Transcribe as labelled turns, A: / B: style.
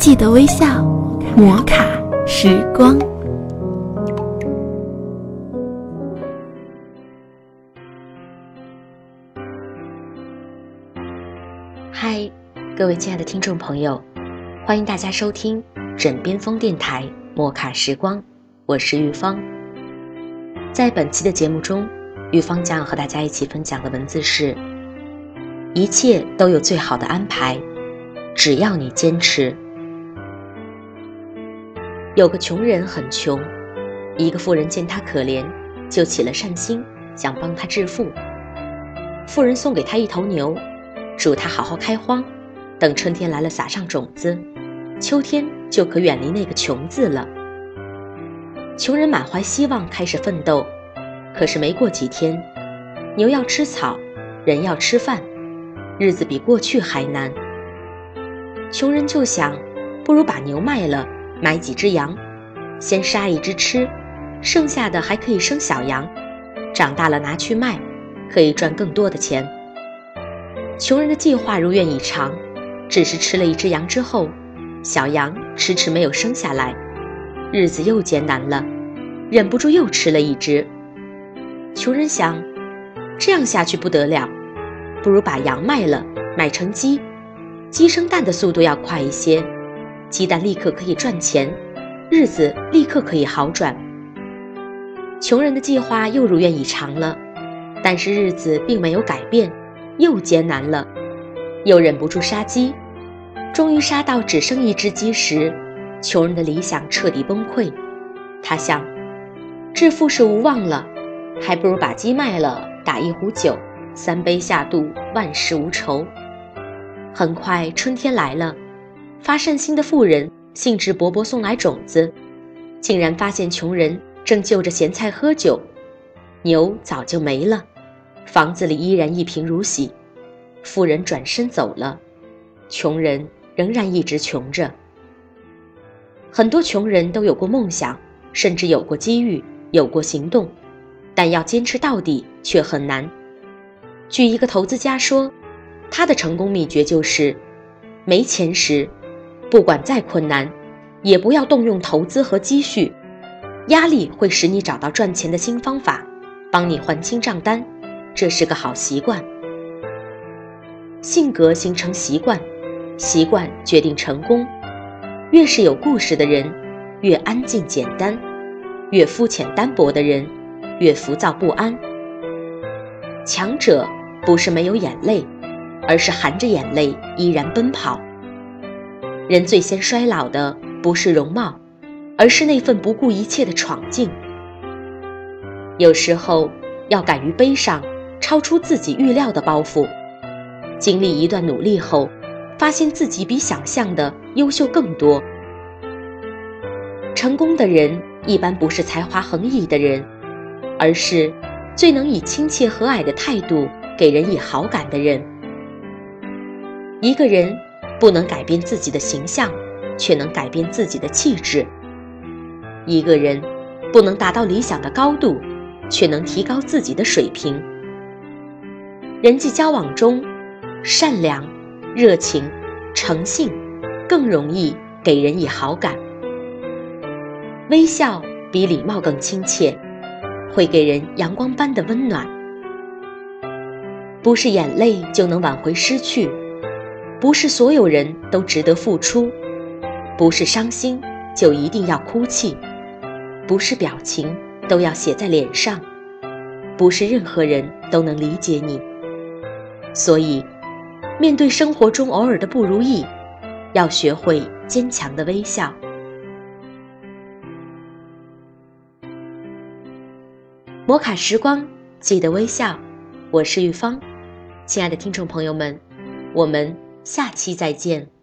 A: 记得微笑，摩卡时光。
B: 嗨，各位亲爱的听众朋友，欢迎大家收听枕边风电台摩卡时光，我是玉芳。在本期的节目中，玉芳将要和大家一起分享的文字是：一切都有最好的安排，只要你坚持。有个穷人很穷，一个富人见他可怜，就起了善心，想帮他致富。富人送给他一头牛。祝他好好开荒，等春天来了撒上种子，秋天就可远离那个穷字了。穷人满怀希望开始奋斗，可是没过几天，牛要吃草，人要吃饭，日子比过去还难。穷人就想，不如把牛卖了，买几只羊，先杀一只吃，剩下的还可以生小羊，长大了拿去卖，可以赚更多的钱。穷人的计划如愿以偿，只是吃了一只羊之后，小羊迟迟没有生下来，日子又艰难了，忍不住又吃了一只。穷人想，这样下去不得了，不如把羊卖了，买成鸡，鸡生蛋的速度要快一些，鸡蛋立刻可以赚钱，日子立刻可以好转。穷人的计划又如愿以偿了，但是日子并没有改变。又艰难了，又忍不住杀鸡，终于杀到只剩一只鸡时，穷人的理想彻底崩溃。他想，致富是无望了，还不如把鸡卖了，打一壶酒，三杯下肚，万事无愁。很快春天来了，发善心的富人兴致勃勃送来种子，竟然发现穷人正就着咸菜喝酒，牛早就没了。房子里依然一贫如洗，富人转身走了，穷人仍然一直穷着。很多穷人都有过梦想，甚至有过机遇，有过行动，但要坚持到底却很难。据一个投资家说，他的成功秘诀就是：没钱时，不管再困难，也不要动用投资和积蓄，压力会使你找到赚钱的新方法，帮你还清账单。这是个好习惯。性格形成习惯，习惯决定成功。越是有故事的人，越安静简单；越肤浅单薄的人，越浮躁不安。强者不是没有眼泪，而是含着眼泪依然奔跑。人最先衰老的不是容貌，而是那份不顾一切的闯劲。有时候要敢于背上。超出自己预料的包袱，经历一段努力后，发现自己比想象的优秀更多。成功的人一般不是才华横溢的人，而是最能以亲切和蔼的态度给人以好感的人。一个人不能改变自己的形象，却能改变自己的气质；一个人不能达到理想的高度，却能提高自己的水平。人际交往中，善良、热情、诚信更容易给人以好感。微笑比礼貌更亲切，会给人阳光般的温暖。不是眼泪就能挽回失去，不是所有人都值得付出，不是伤心就一定要哭泣，不是表情都要写在脸上，不是任何人都能理解你。所以，面对生活中偶尔的不如意，要学会坚强的微笑。摩卡时光，记得微笑。我是玉芳，亲爱的听众朋友们，我们下期再见。